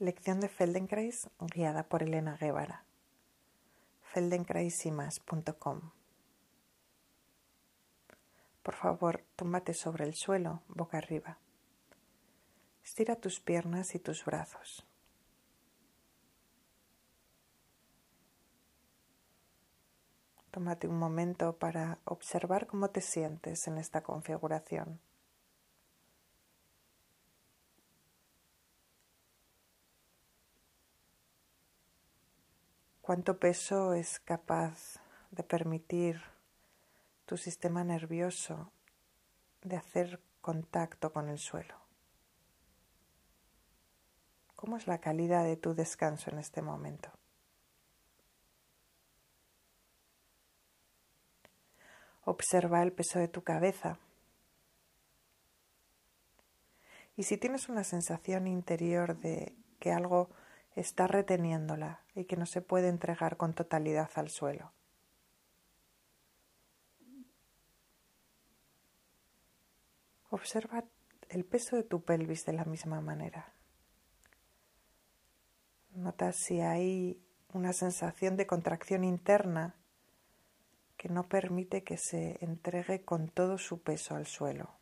Lección de Feldenkrais guiada por Elena Guevara. feldenkraisymas.com Por favor, túmbate sobre el suelo, boca arriba. Estira tus piernas y tus brazos. Tómate un momento para observar cómo te sientes en esta configuración. Cuánto peso es capaz de permitir tu sistema nervioso de hacer contacto con el suelo. ¿Cómo es la calidad de tu descanso en este momento? Observa el peso de tu cabeza. Y si tienes una sensación interior de que algo está reteniéndola y que no se puede entregar con totalidad al suelo. Observa el peso de tu pelvis de la misma manera. Nota si hay una sensación de contracción interna que no permite que se entregue con todo su peso al suelo.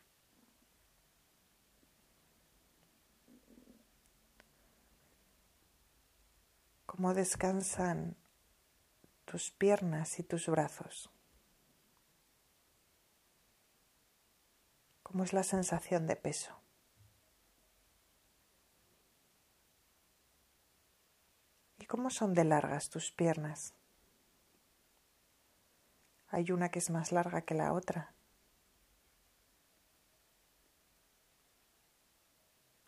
Cómo descansan tus piernas y tus brazos. ¿Cómo es la sensación de peso? ¿Y cómo son de largas tus piernas? Hay una que es más larga que la otra.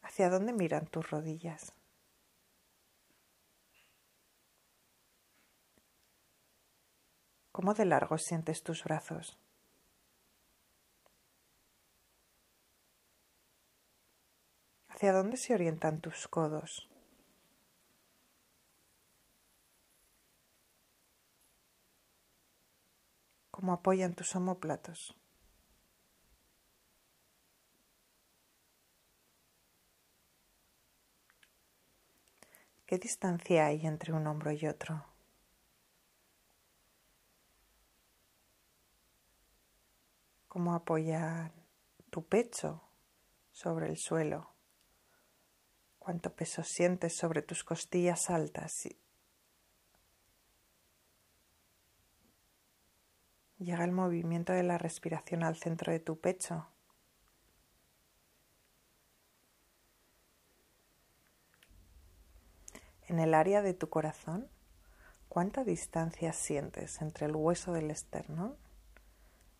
¿Hacia dónde miran tus rodillas? ¿Cómo de largos sientes tus brazos? ¿Hacia dónde se orientan tus codos? ¿Cómo apoyan tus omóplatos? ¿Qué distancia hay entre un hombro y otro? Cómo apoyar tu pecho sobre el suelo, cuánto peso sientes sobre tus costillas altas. Llega el movimiento de la respiración al centro de tu pecho. En el área de tu corazón, ¿cuánta distancia sientes entre el hueso del esternón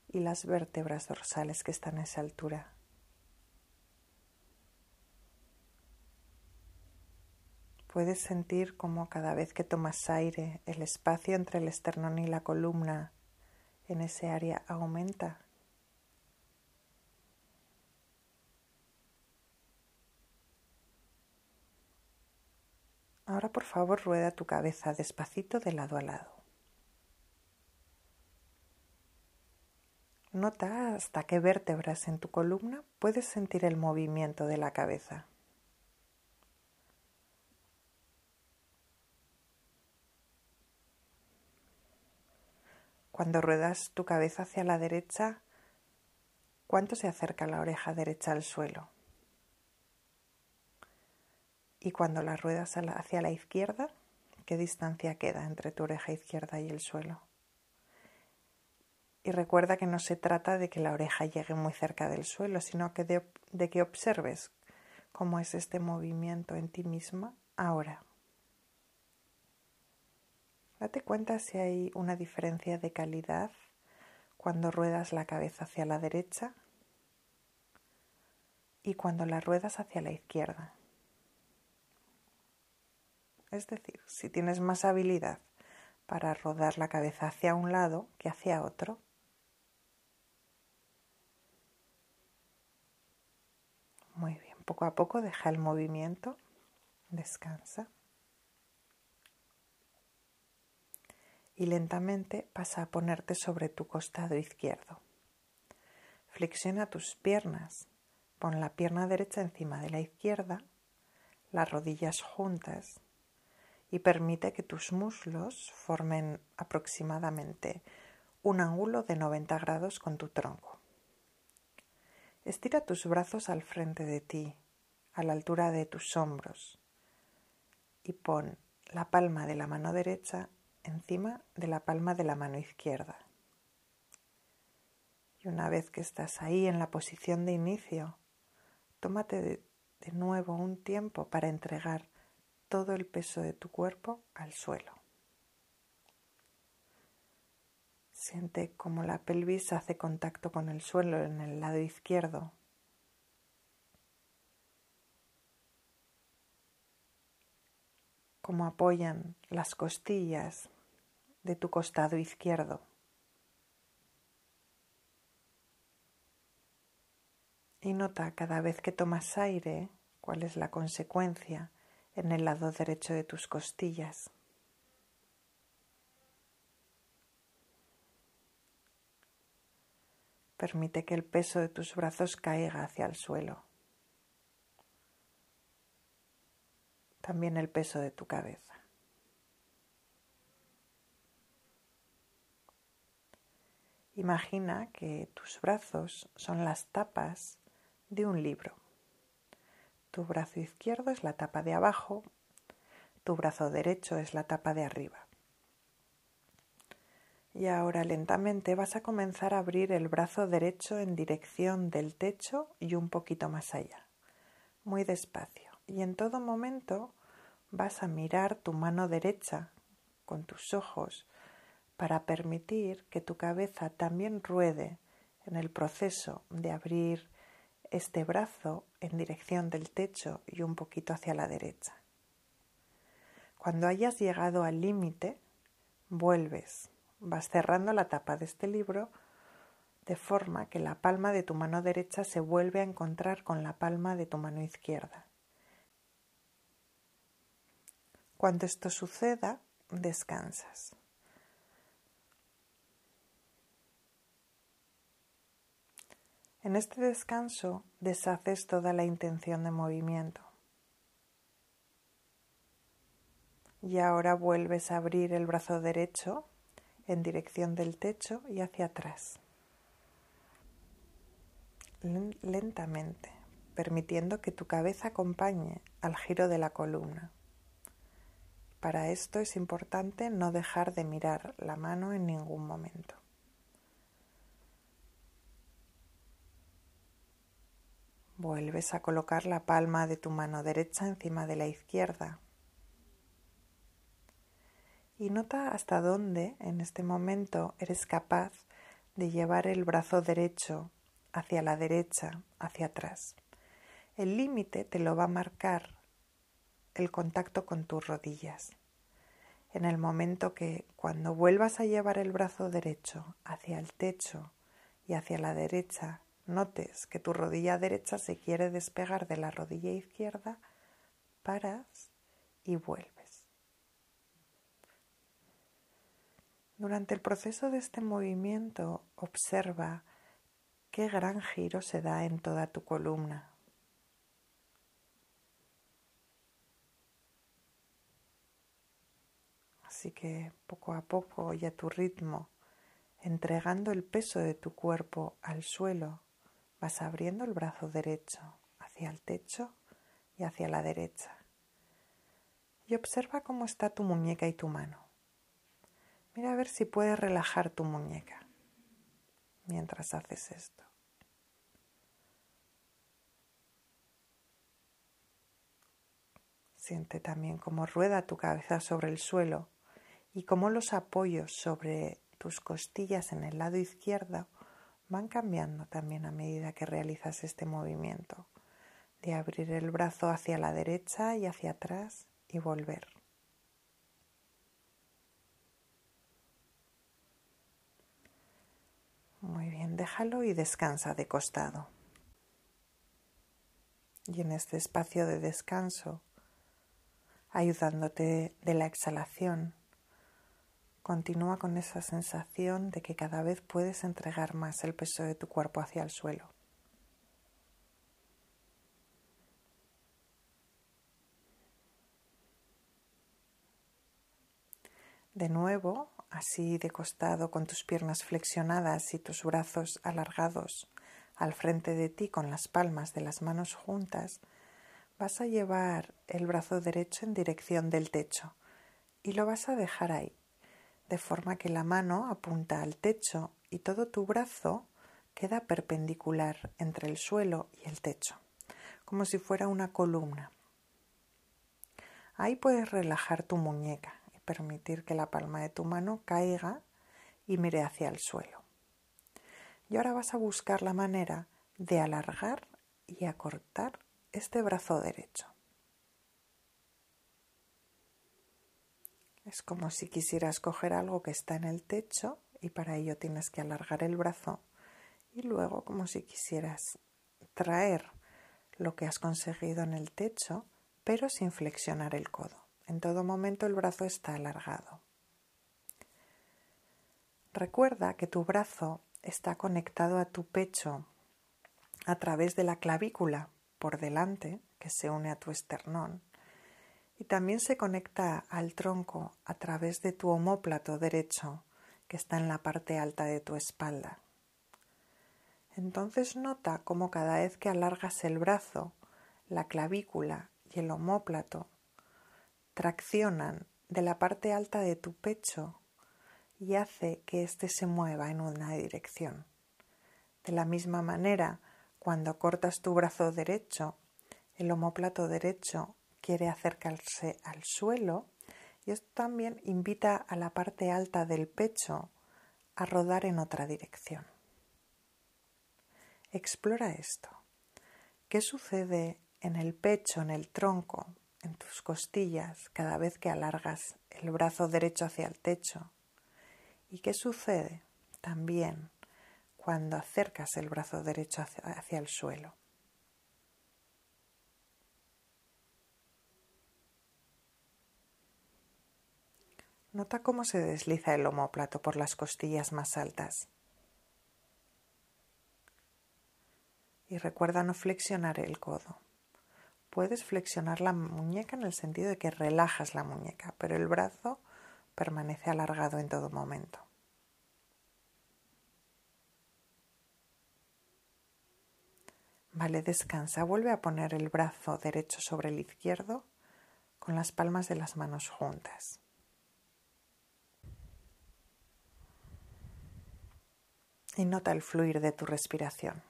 y las vértebras dorsales que están a esa altura. Puedes sentir como cada vez que tomas aire el espacio entre el esternón y la columna en ese área aumenta. Ahora por favor rueda tu cabeza despacito de lado a lado. Nota hasta qué vértebras en tu columna puedes sentir el movimiento de la cabeza. Cuando ruedas tu cabeza hacia la derecha, ¿cuánto se acerca la oreja derecha al suelo? Y cuando la ruedas hacia la izquierda, ¿qué distancia queda entre tu oreja izquierda y el suelo? Y recuerda que no se trata de que la oreja llegue muy cerca del suelo, sino que de, que observes cómo es este movimiento en ti misma ahora. Date cuenta si hay una diferencia de calidad cuando ruedas la cabeza hacia la derecha y cuando la ruedas hacia la izquierda. Es decir, si tienes más habilidad para rodar la cabeza hacia un lado que hacia otro, Muy bien, poco a poco deja el movimiento, descansa. Y lentamente pasa a ponerte sobre tu costado izquierdo. Flexiona tus piernas. Pon la pierna derecha encima de la izquierda, las rodillas juntas y permite que tus muslos formen aproximadamente un ángulo de 90 grados con tu tronco. Estira tus brazos al frente de ti, a la altura de tus hombros, y pon la palma de la mano derecha encima de la palma de la mano izquierda. Y una vez que estás ahí en la posición de inicio, tómate de, de nuevo un tiempo para entregar todo el peso de tu cuerpo al suelo. Siente cómo la pelvis hace contacto con el suelo en el lado izquierdo. Cómo apoyan las costillas de tu costado izquierdo. Y nota cada vez que tomas aire cuál es la consecuencia en el lado derecho de tus costillas. Permite que el peso de tus brazos caiga hacia el suelo. También el peso de tu cabeza. Imagina que tus brazos son las tapas de un libro. Tu brazo izquierdo es la tapa de abajo, tu brazo derecho es la tapa de arriba. Y ahora lentamente vas a comenzar a abrir el brazo derecho en dirección del techo y un poquito más allá, muy despacio. Y en todo momento vas a mirar tu mano derecha con tus ojos para permitir que tu cabeza también ruede en el proceso de abrir este brazo en dirección del techo y un poquito hacia la derecha. Cuando hayas llegado al límite, vuelves, vas cerrando la tapa de este libro de forma que la palma de tu mano derecha se vuelve a encontrar con la palma de tu mano izquierda. Cuando esto suceda, descansas. En este descanso deshaces toda la intención de movimiento. Y ahora vuelves a abrir el brazo derecho en dirección del techo y hacia atrás. Lentamente, permitiendo que tu cabeza acompañe al giro de la columna. Para esto es importante no dejar de mirar la mano en ningún momento. Vuelves a colocar la palma de tu mano derecha encima de la izquierda. Y nota hasta dónde en este momento eres capaz de llevar el brazo derecho hacia la derecha, hacia atrás. El límite te lo va a marcar el contacto con tus rodillas. En el momento que cuando vuelvas a llevar el brazo derecho hacia el techo y hacia la derecha, notes que tu rodilla derecha se quiere despegar de la rodilla izquierda, paras y vuelves. Durante el proceso de este movimiento observa qué gran giro se da en toda tu columna. Así que poco a poco y a tu ritmo, entregando el peso de tu cuerpo al suelo, Vas abriendo el brazo derecho hacia el techo y hacia la derecha. Y observa cómo está tu muñeca y tu mano. Mira a ver si puedes relajar tu muñeca mientras haces esto. Siente también cómo rueda tu cabeza sobre el suelo y cómo los apoyos sobre tus costillas en el lado izquierdo van cambiando también a medida que realizas este movimiento de abrir el brazo hacia la derecha y hacia atrás y volver. Muy bien, déjalo y descansa de costado. Y en este espacio de descanso, ayudándote de la exhalación, continúa con esa sensación de que cada vez puedes entregar más el peso de tu cuerpo hacia el suelo. De nuevo, así de costado con tus piernas flexionadas y tus brazos alargados al frente de ti con las palmas de las manos juntas, vas a llevar el brazo derecho en dirección del techo y lo vas a dejar ahí, de forma que la mano apunta al techo y todo tu brazo queda perpendicular entre el suelo y el techo, como si fuera una columna. Ahí puedes relajar tu muñeca permitir que la palma de tu mano caiga y mire hacia el suelo. Y ahora vas a buscar la manera de alargar y acortar este brazo derecho. Es como si quisieras coger algo que está en el techo y para ello tienes que alargar el brazo y luego como si quisieras traer lo que has conseguido en el techo pero sin flexionar el codo. En todo momento el brazo está alargado. Recuerda que tu brazo está conectado a tu pecho a través de la clavícula por delante, que se une a tu esternón, y también se conecta al tronco a través de tu omóplato derecho, que está en la parte alta de tu espalda. Entonces nota cómo cada vez que alargas el brazo, la clavícula y el omóplato traccionan de la parte alta de tu pecho y hace que éste se mueva en una dirección. De la misma manera, cuando cortas tu brazo derecho, el omóplato derecho quiere acercarse al suelo y esto también invita a la parte alta del pecho a rodar en otra dirección. Explora esto. ¿Qué sucede en el pecho, en el tronco, en tus costillas cada vez que alargas el brazo derecho hacia el techo. ¿Y qué sucede también cuando acercas el brazo derecho hacia, el suelo? Nota cómo se desliza el homóplato por las costillas más altas. Y recuerda no flexionar el codo puedes flexionar la muñeca en el sentido de que relajas la muñeca, pero el brazo permanece alargado en todo momento. Vale, descansa. Vuelve a poner el brazo derecho sobre el izquierdo con las palmas de las manos juntas. Y nota el fluir de tu respiración.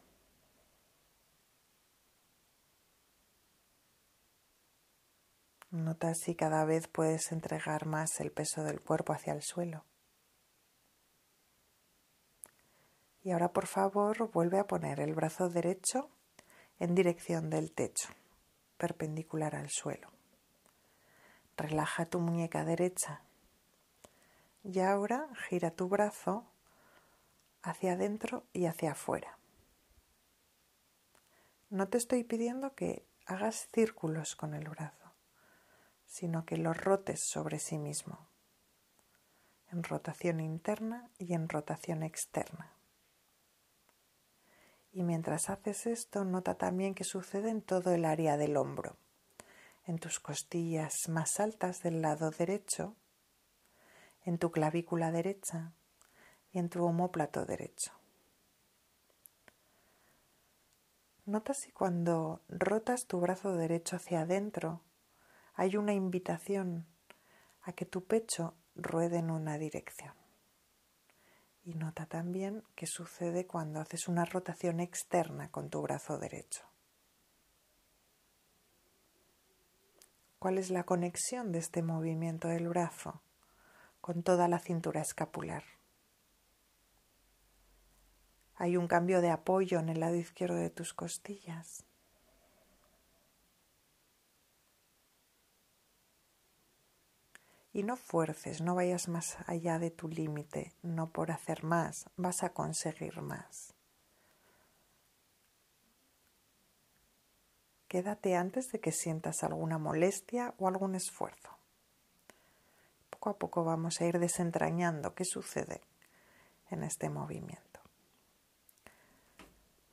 Nota si cada vez puedes entregar más el peso del cuerpo hacia el suelo. Y ahora por favor vuelve a poner el brazo derecho en dirección del techo, perpendicular al suelo. Relaja tu muñeca derecha y ahora gira tu brazo hacia adentro y hacia afuera. No te estoy pidiendo que hagas círculos con el brazo sino que lo rotes sobre sí mismo, en rotación interna y en rotación externa. Y mientras haces esto, nota también que sucede en todo el área del hombro, en tus costillas más altas del lado derecho, en tu clavícula derecha y en tu homóplato derecho. Nota si cuando rotas tu brazo derecho hacia adentro, hay una invitación a que tu pecho ruede en una dirección. Y nota también qué sucede cuando haces una rotación externa con tu brazo derecho. ¿Cuál es la conexión de este movimiento del brazo con toda la cintura escapular? Hay un cambio de apoyo en el lado izquierdo de tus costillas. Y no fuerces, no vayas más allá de tu límite, no por hacer más, vas a conseguir más. Quédate antes de que sientas alguna molestia o algún esfuerzo. Poco a poco vamos a ir desentrañando qué sucede en este movimiento.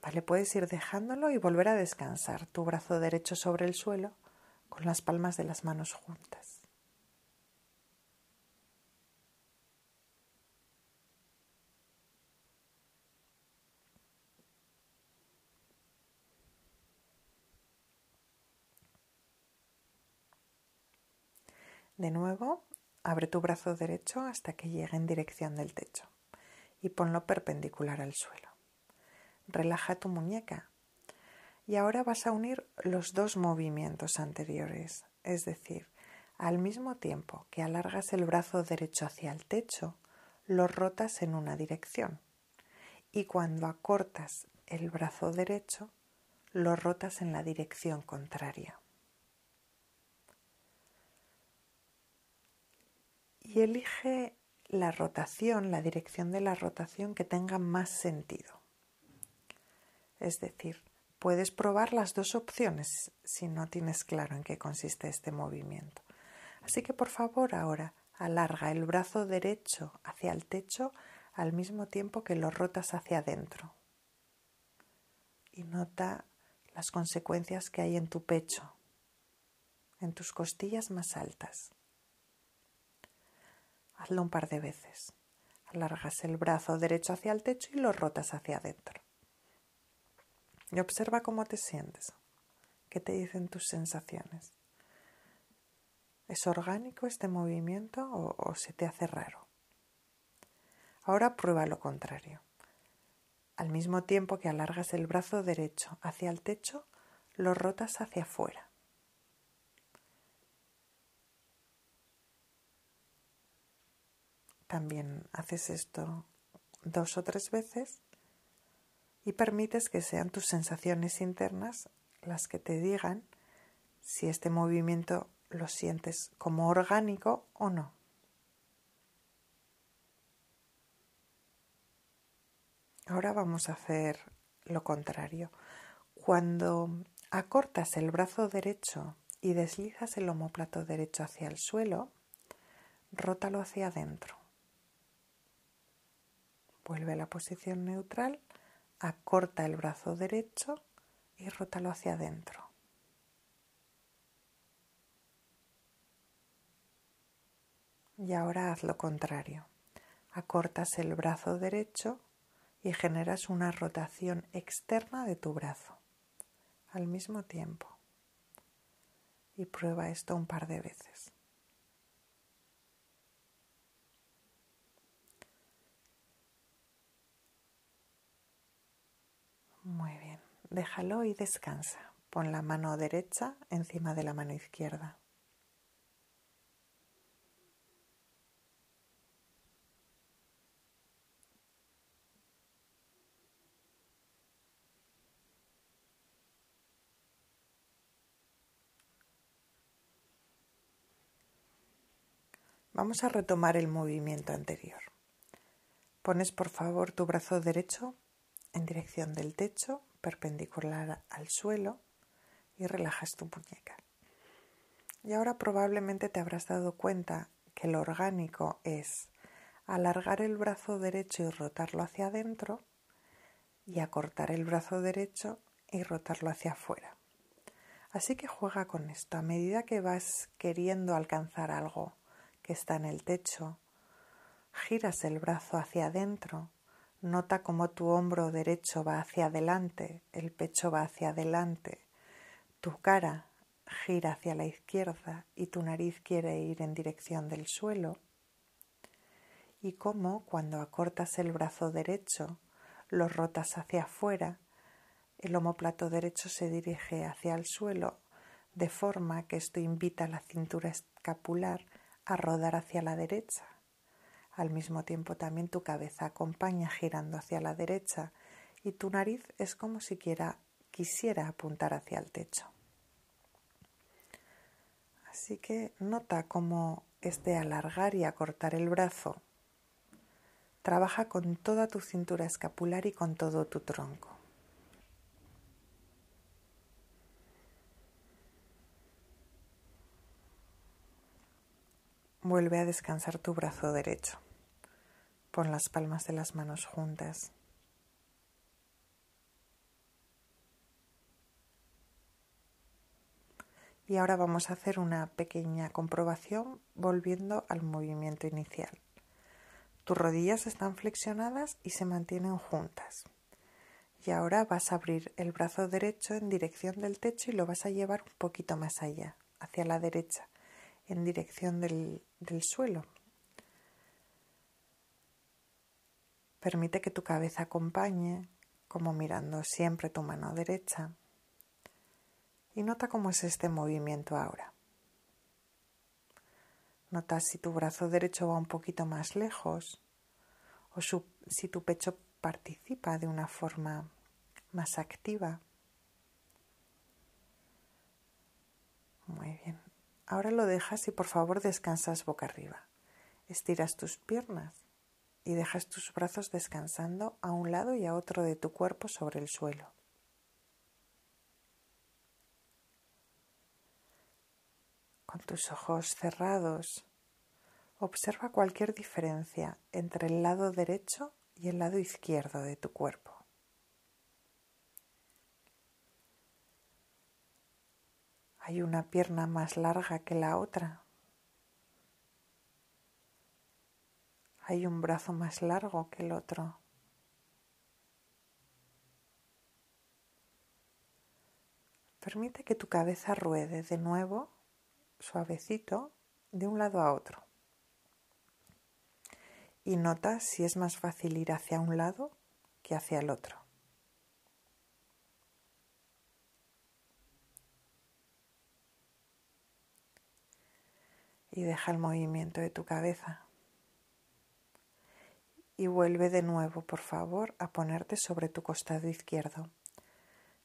Vale, puedes ir dejándolo y volver a descansar tu brazo derecho sobre el suelo con las palmas de las manos juntas. De nuevo, abre tu brazo derecho hasta que llegue en dirección del techo y ponlo perpendicular al suelo. Relaja tu muñeca y ahora vas a unir los dos movimientos anteriores, es decir, al mismo tiempo que alargas el brazo derecho hacia el techo, lo rotas en una dirección y cuando acortas el brazo derecho, lo rotas en la dirección contraria. Y elige la rotación, la dirección de la rotación que tenga más sentido. Es decir, puedes probar las dos opciones si no tienes claro en qué consiste este movimiento. Así que por favor ahora alarga el brazo derecho hacia el techo al mismo tiempo que lo rotas hacia adentro. Y nota las consecuencias que hay en tu pecho, en tus costillas más altas. Hazlo un par de veces. Alargas el brazo derecho hacia el techo y lo rotas hacia adentro. Y observa cómo te sientes, qué te dicen tus sensaciones. ¿Es orgánico este movimiento o, se te hace raro? Ahora prueba lo contrario. Al mismo tiempo que alargas el brazo derecho hacia el techo, lo rotas hacia afuera. También haces esto dos o tres veces y permites que sean tus sensaciones internas las que te digan si este movimiento lo sientes como orgánico o no. Ahora vamos a hacer lo contrario. Cuando acortas el brazo derecho y deslizas el omóplato derecho hacia el suelo, rótalo hacia adentro. Vuelve a la posición neutral, acorta el brazo derecho y rótalo hacia adentro. Y ahora haz lo contrario. Acortas el brazo derecho y generas una rotación externa de tu brazo al mismo tiempo. Y prueba esto un par de veces. Muy bien, déjalo y descansa. Pon la mano derecha encima de la mano izquierda. Vamos a retomar el movimiento anterior. Pones por favor tu brazo derecho en dirección del techo, perpendicular al suelo, y relajas tu muñeca. Y ahora probablemente te habrás dado cuenta que lo orgánico es alargar el brazo derecho y rotarlo hacia adentro y acortar el brazo derecho y rotarlo hacia afuera. Así que juega con esto. A medida que vas queriendo alcanzar algo que está en el techo. Giras el brazo hacia adentro. Nota cómo tu hombro derecho va hacia adelante, el pecho va hacia adelante, tu cara gira hacia la izquierda y tu nariz quiere ir en dirección del suelo. Y cómo cuando acortas el brazo derecho, lo rotas hacia afuera, el omóplato derecho se dirige hacia el suelo, de forma que esto invita a la cintura escapular a rodar hacia la derecha. Al mismo tiempo también tu cabeza acompaña girando hacia la derecha y tu nariz es como si quisiera apuntar hacia el techo. Así que nota cómo este alargar y acortar el brazo trabaja con toda tu cintura escapular y con todo tu tronco. Vuelve a descansar tu brazo derecho. Pon las palmas de las manos juntas. Y ahora vamos a hacer una pequeña comprobación volviendo al movimiento inicial. Tus rodillas están flexionadas y se mantienen juntas. Y ahora vas a abrir el brazo derecho en dirección del techo y lo vas a llevar un poquito más allá, hacia la derecha en dirección del, del suelo. Permite que tu cabeza acompañe, como mirando siempre tu mano derecha. Y nota cómo es este movimiento ahora. Nota si tu brazo derecho va un poquito más lejos o si tu pecho participa de una forma más activa. Muy bien. Ahora lo dejas y por favor descansas boca arriba. Estiras tus piernas y dejas tus brazos descansando a un lado y a otro de tu cuerpo sobre el suelo. Con tus ojos cerrados, observa cualquier diferencia entre el lado derecho y el lado izquierdo de tu cuerpo. Hay una pierna más larga que la otra. Hay un brazo más largo que el otro. Permite que tu cabeza ruede de nuevo, suavecito, de un lado a otro. Y nota si es más fácil ir hacia un lado que hacia el otro. Y deja el movimiento de tu cabeza. Y vuelve de nuevo, por favor, a ponerte sobre tu costado izquierdo.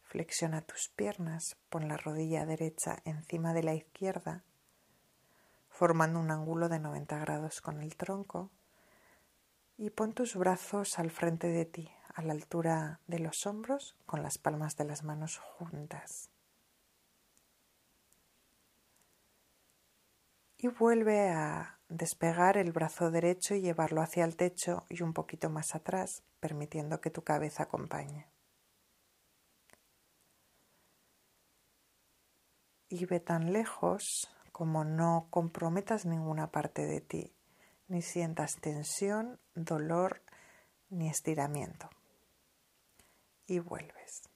Flexiona tus piernas, pon la rodilla derecha encima de la izquierda, formando un ángulo de 90 grados con el tronco, y pon tus brazos al frente de ti, a la altura de los hombros, con las palmas de las manos juntas. Y vuelve a despegar el brazo derecho y llevarlo hacia el techo y un poquito más atrás, permitiendo que tu cabeza acompañe. Y ve tan lejos como no comprometas ninguna parte de ti, ni sientas tensión, dolor ni estiramiento. Y vuelves.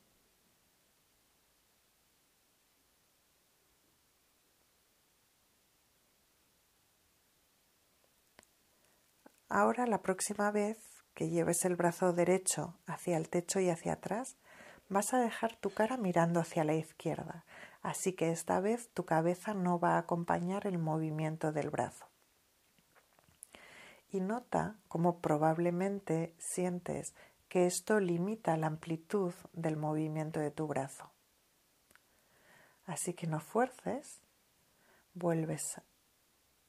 Ahora la próxima vez que lleves el brazo derecho hacia el techo y hacia atrás, vas a dejar tu cara mirando hacia la izquierda, así que esta vez tu cabeza no va a acompañar el movimiento del brazo. Y nota cómo probablemente sientes que esto limita la amplitud del movimiento de tu brazo. Así que no fuerces, vuelves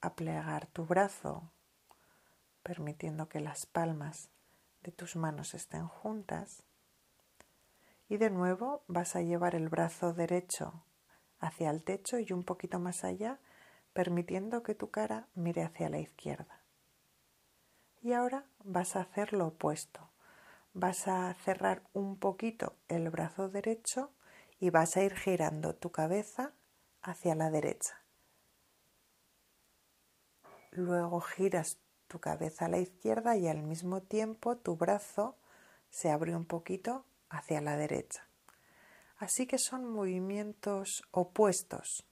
a plegar tu brazo permitiendo que las palmas de tus manos estén juntas. Y de nuevo vas a llevar el brazo derecho hacia el techo y un poquito más allá, permitiendo que tu cara mire hacia la izquierda. Y ahora vas a hacer lo opuesto. Vas a cerrar un poquito el brazo derecho y vas a ir girando tu cabeza hacia la derecha. Luego giras tu cabeza a la izquierda y al mismo tiempo tu brazo se abre un poquito hacia la derecha. Así que son movimientos opuestos.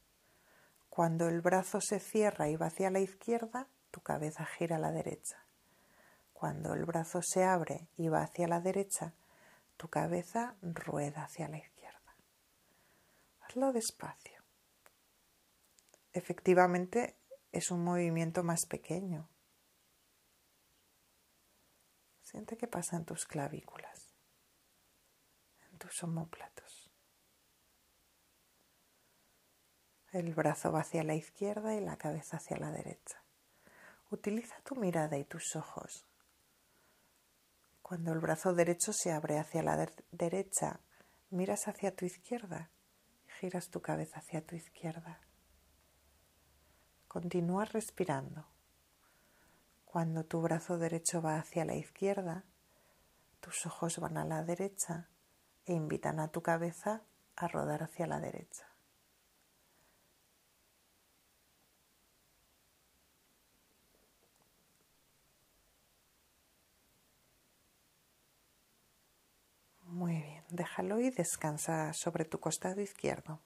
Cuando el brazo se cierra y va hacia la izquierda, tu cabeza gira a la derecha. Cuando el brazo se abre y va hacia la derecha, tu cabeza rueda hacia la izquierda. Hazlo despacio. Efectivamente, es un movimiento más pequeño, Siente qué pasa en tus clavículas, en tus omóplatos. El brazo va hacia la izquierda y la cabeza hacia la derecha. Utiliza tu mirada y tus ojos. Cuando el brazo derecho se abre hacia la derecha, miras hacia tu izquierda giras tu cabeza hacia tu izquierda. Continúa respirando. Cuando tu brazo derecho va hacia la izquierda, tus ojos van a la derecha e invitan a tu cabeza a rodar hacia la derecha. Muy bien, déjalo y descansa sobre tu costado izquierdo.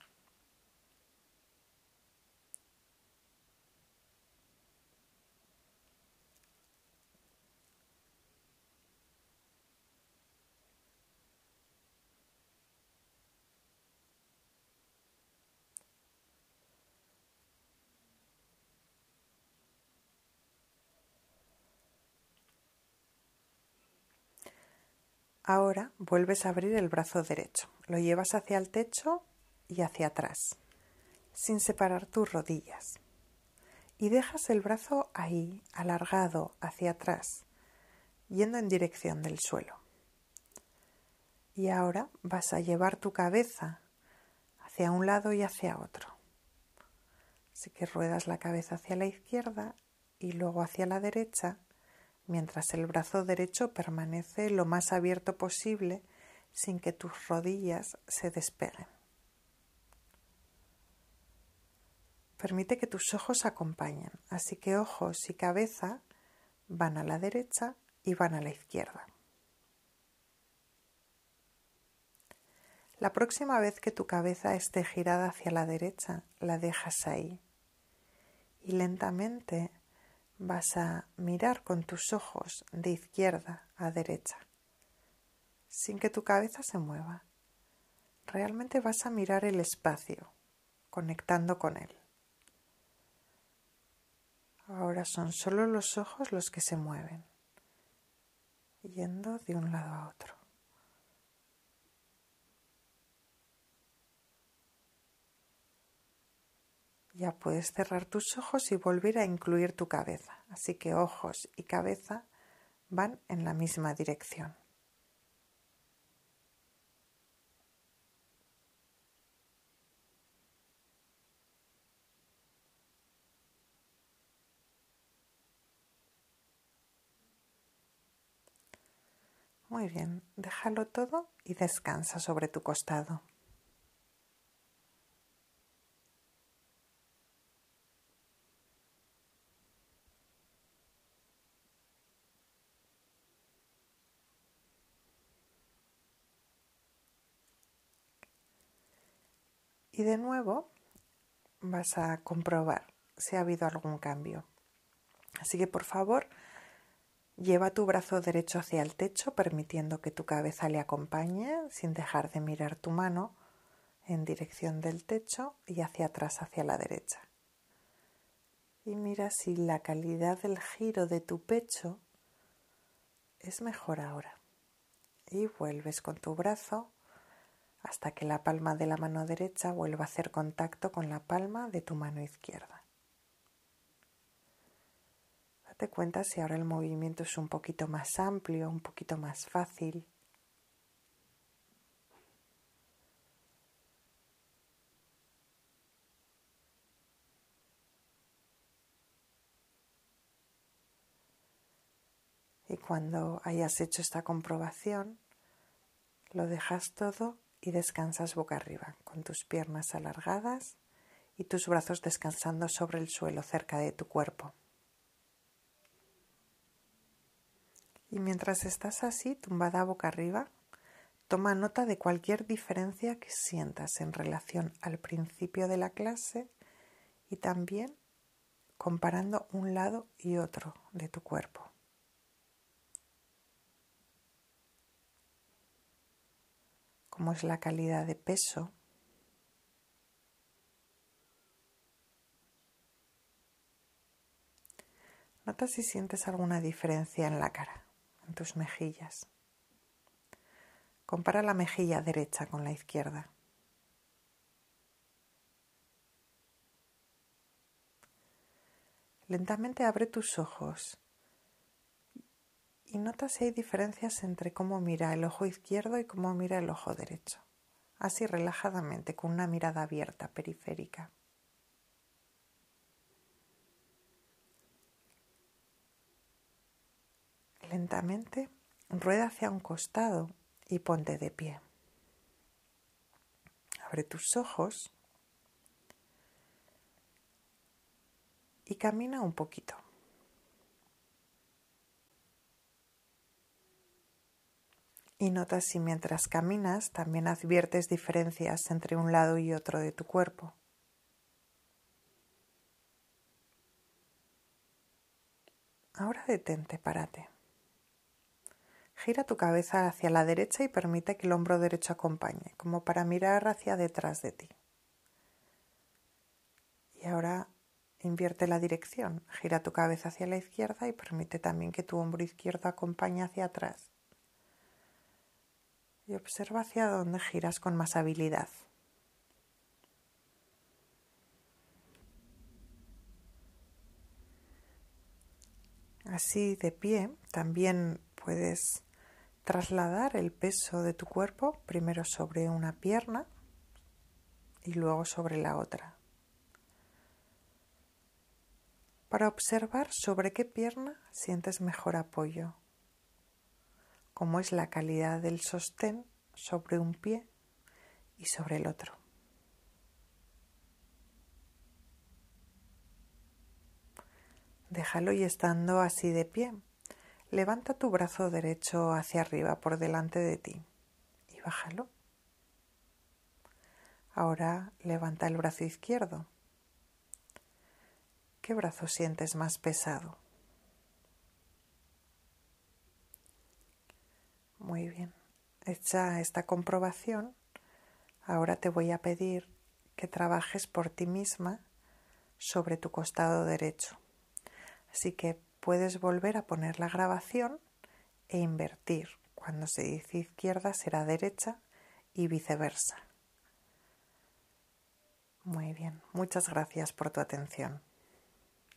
Ahora vuelves a abrir el brazo derecho. Lo llevas hacia el techo y hacia atrás, sin separar tus rodillas. Y dejas el brazo ahí, alargado hacia atrás, yendo en dirección del suelo. Y ahora vas a llevar tu cabeza hacia un lado y hacia otro. Así que ruedas la cabeza hacia la izquierda y luego hacia la derecha mientras el brazo derecho permanece lo más abierto posible sin que tus rodillas se despeguen. Permite que tus ojos acompañen, así que ojos y cabeza van a la derecha y van a la izquierda. La próxima vez que tu cabeza esté girada hacia la derecha, la dejas ahí y lentamente vas a mirar con tus ojos de izquierda a derecha, sin que tu cabeza se mueva. Realmente vas a mirar el espacio, conectando con él. Ahora son solo los ojos los que se mueven, yendo de un lado a otro. Ya puedes cerrar tus ojos y volver a incluir tu cabeza. Así que ojos y cabeza van en la misma dirección. Muy bien, déjalo todo y descansa sobre tu costado. Y de nuevo vas a comprobar si ha habido algún cambio. Así que por favor, lleva tu brazo derecho hacia el techo, permitiendo que tu cabeza le acompañe sin dejar de mirar tu mano en dirección del techo y hacia atrás hacia la derecha. Y mira si la calidad del giro de tu pecho es mejor ahora. Y vuelves con tu brazo hasta que la palma de la mano derecha vuelva a hacer contacto con la palma de tu mano izquierda. Date cuenta si ahora el movimiento es un poquito más amplio, un poquito más fácil. Y cuando hayas hecho esta comprobación, lo dejas todo y descansas boca arriba, con tus piernas alargadas y tus brazos descansando sobre el suelo cerca de tu cuerpo. Y mientras estás así, tumbada boca arriba, toma nota de cualquier diferencia que sientas en relación al principio de la clase y también comparando un lado y otro de tu cuerpo. Es la calidad de peso. Nota si sientes alguna diferencia en la cara, en tus mejillas. Compara la mejilla derecha con la izquierda. Lentamente abre tus ojos y nota si hay diferencias entre cómo mira el ojo izquierdo y cómo mira el ojo derecho. Así relajadamente, con una mirada abierta, periférica. Lentamente, rueda hacia un costado y ponte de pie. Abre tus ojos y camina un poquito. Y notas si mientras caminas también adviertes diferencias entre un lado y otro de tu cuerpo. Ahora detente, párate. Gira tu cabeza hacia la derecha y permite que el hombro derecho acompañe, como para mirar hacia detrás de ti. Y ahora invierte la dirección. Gira tu cabeza hacia la izquierda y permite también que tu hombro izquierdo acompañe hacia atrás y observa hacia dónde giras con más habilidad. Así de pie también puedes trasladar el peso de tu cuerpo primero sobre una pierna y luego sobre la otra. Para observar sobre qué pierna sientes mejor apoyo, cómo es la calidad del sostén sobre un pie y sobre el otro. Déjalo y estando así de pie, levanta tu brazo derecho hacia arriba por delante de ti y bájalo. Ahora levanta el brazo izquierdo. ¿Qué brazo sientes más pesado? Muy bien. Hecha esta comprobación, ahora te voy a pedir que trabajes por ti misma sobre tu costado derecho. Así que puedes volver a poner la grabación e invertir. Cuando se dice izquierda será derecha y viceversa. Muy bien, muchas gracias por tu atención.